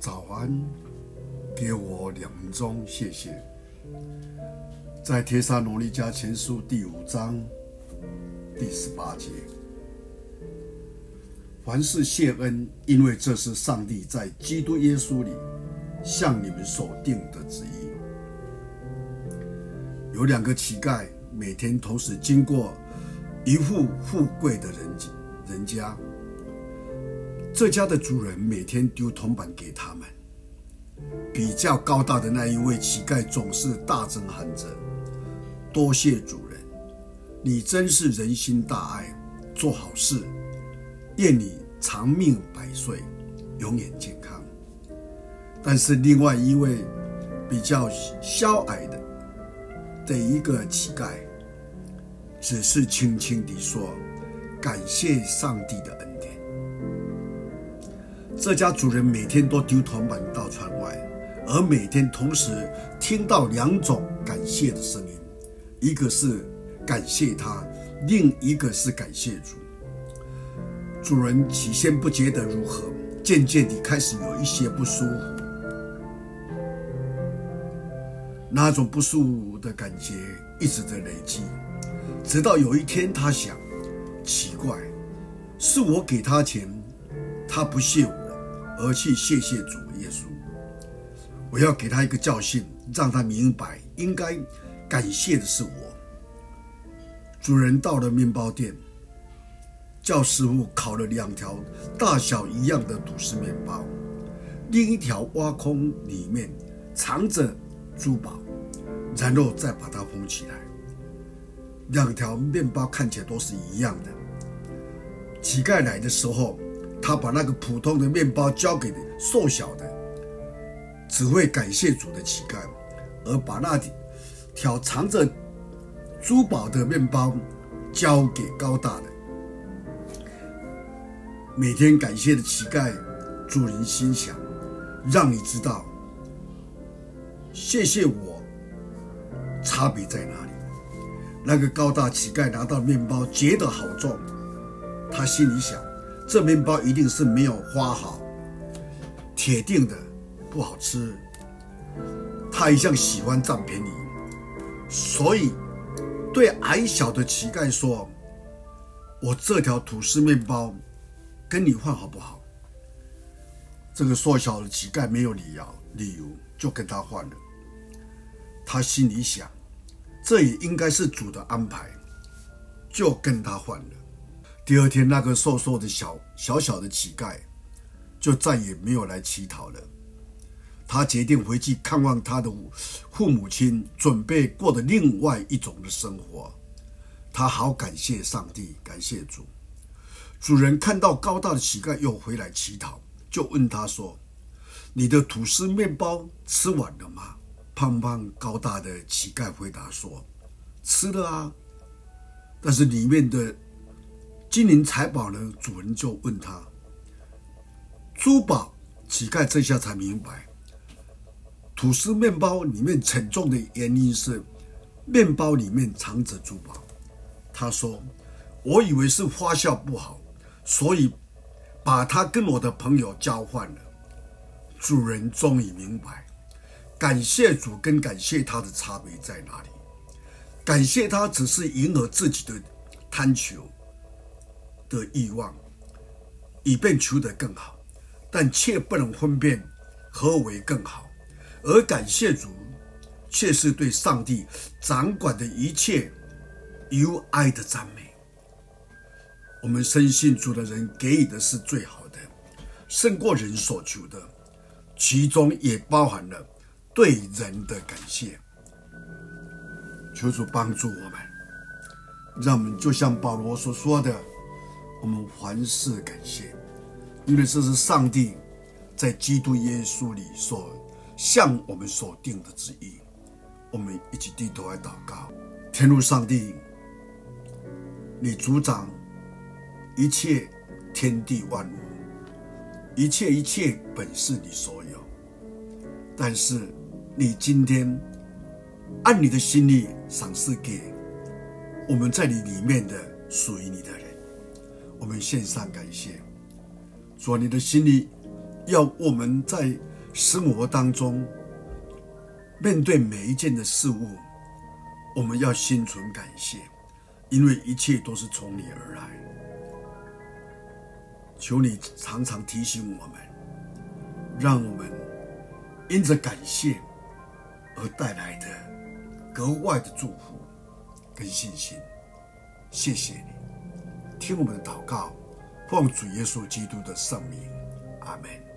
早安，给我两分钟，谢谢。在帖撒罗尼迦前书第五章第十八节，凡事谢恩，因为这是上帝在基督耶稣里向你们所定的旨意。有两个乞丐，每天同时经过一户富贵的人人家。这家的主人每天丢铜板给他们。比较高大的那一位乞丐总是大声喊着：“多谢主人，你真是人心大爱，做好事，愿你长命百岁，永远健康。”但是另外一位比较消矮的的一个乞丐，只是轻轻地说：“感谢上帝的恩典。”这家主人每天都丢铜板到窗外，而每天同时听到两种感谢的声音，一个是感谢他，另一个是感谢主。主人起先不觉得如何，渐渐地开始有一些不舒服，那种不舒服的感觉一直在累积，直到有一天他想，奇怪，是我给他钱，他不谢我。而去谢谢主耶稣，我要给他一个教训，让他明白应该感谢的是我。主人到了面包店，叫师傅烤了两条大小一样的吐司面包，另一条挖空，里面藏着珠宝，然后再把它封起来。两条面包看起来都是一样的。乞丐来的时候。他把那个普通的面包交给瘦小的、只会感谢主的乞丐，而把那条藏着珠宝的面包交给高大的。每天感谢的乞丐，主人心想：让你知道，谢谢我，差别在哪里？那个高大乞丐拿到面包，觉得好重，他心里想。这面包一定是没有花好，铁定的不好吃。他一向喜欢占便宜，所以对矮小的乞丐说：“我这条吐司面包跟你换好不好？”这个瘦小的乞丐没有理由，理由就跟他换了。他心里想，这也应该是主的安排，就跟他换了。第二天，那个瘦瘦的小小小的乞丐就再也没有来乞讨了。他决定回去看望他的父母亲，准备过的另外一种的生活。他好感谢上帝，感谢主。主人看到高大的乞丐又回来乞讨，就问他说：“你的吐司面包吃完了吗？”胖胖高大的乞丐回答说：“吃了啊，但是里面的……”金银财宝呢？主人就问他：“珠宝？”乞丐这下才明白，吐司面包里面沉重的原因是面包里面藏着珠宝。他说：“我以为是发酵不好，所以把它跟我的朋友交换了。”主人终于明白，感谢主跟感谢他的差别在哪里。感谢他只是迎合自己的贪求。的欲望，以便求得更好，但却不能分辨何为更好。而感谢主，却是对上帝掌管的一切由爱的赞美。我们深信主的人给予的是最好的，胜过人所求的，其中也包含了对人的感谢。求主帮助我们，让我们就像保罗所说的。我们凡事感谢，因为这是上帝在基督耶稣里所向我们所定的旨意。我们一起低头来祷告，天父上帝，你主掌一切天地万物，一切一切本是你所有。但是你今天按你的心意赏赐给我们在你里面的属于你的人。我们献上感谢，主，你的心里要我们在生活当中面对每一件的事物，我们要心存感谢，因为一切都是从你而来。求你常常提醒我们，让我们因着感谢而带来的格外的祝福跟信心。谢谢你，听我们的祷告，奉主耶稣基督的圣名，阿门。